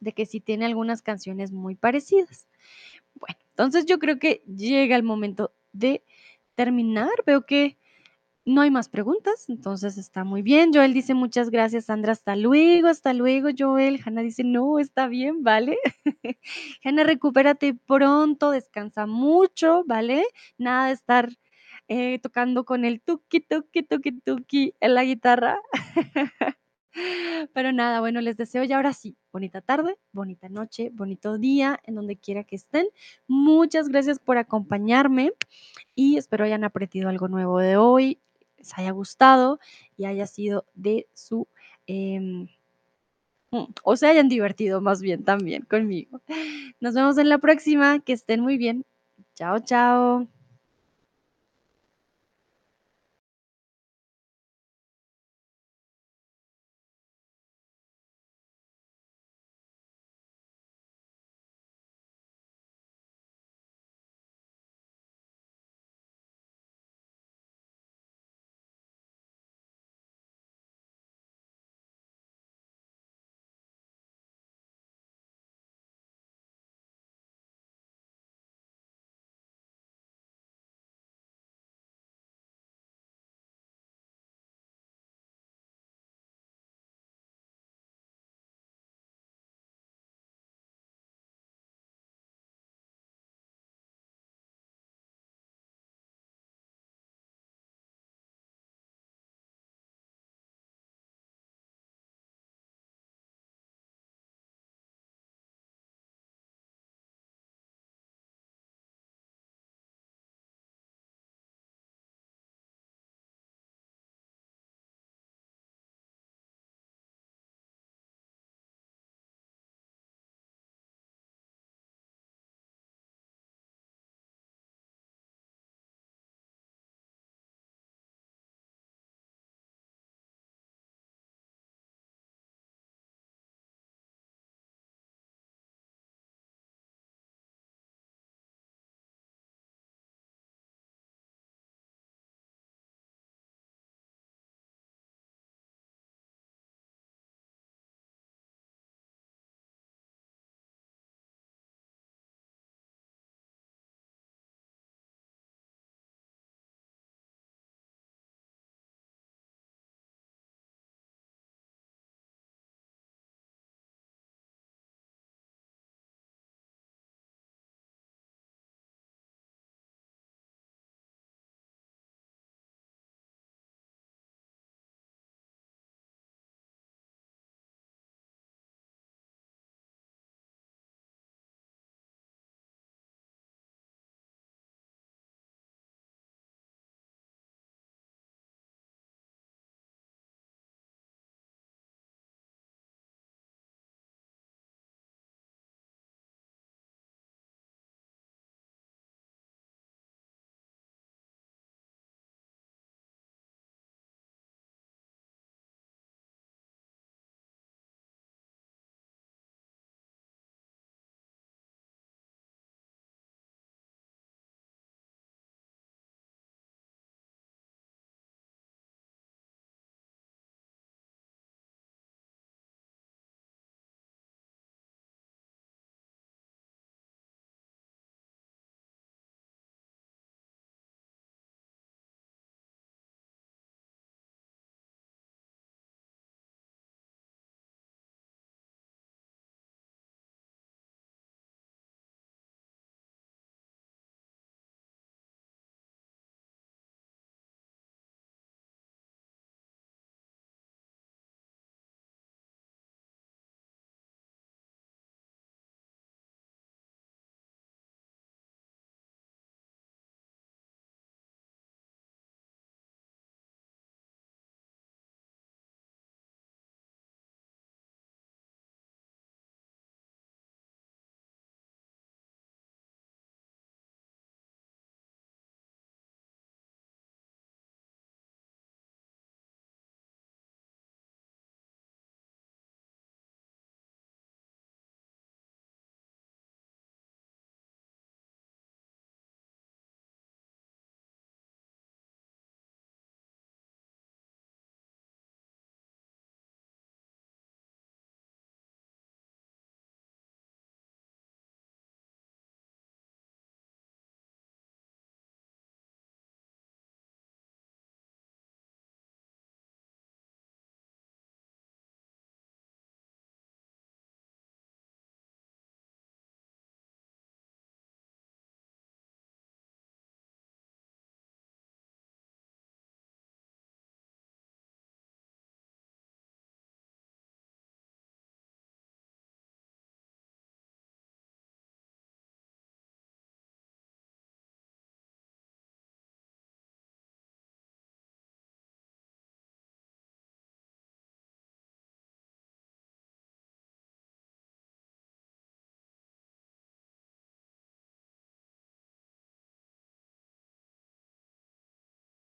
de que sí tiene algunas canciones muy parecidas. Bueno, entonces yo creo que llega el momento de terminar. Veo que no hay más preguntas, entonces está muy bien. Joel dice muchas gracias, Sandra. Hasta luego, hasta luego, Joel. Hanna dice no, está bien, ¿vale? Hanna, recupérate pronto, descansa mucho, ¿vale? Nada de estar eh, tocando con el tuki, tuki, tuki, tuki en la guitarra. Pero nada, bueno, les deseo ya ahora sí, bonita tarde, bonita noche, bonito día, en donde quiera que estén. Muchas gracias por acompañarme y espero hayan aprendido algo nuevo de hoy, les haya gustado y haya sido de su... Em, mm, o se hayan divertido más bien también conmigo. Nos vemos en la próxima, que estén muy bien. Chao, chao.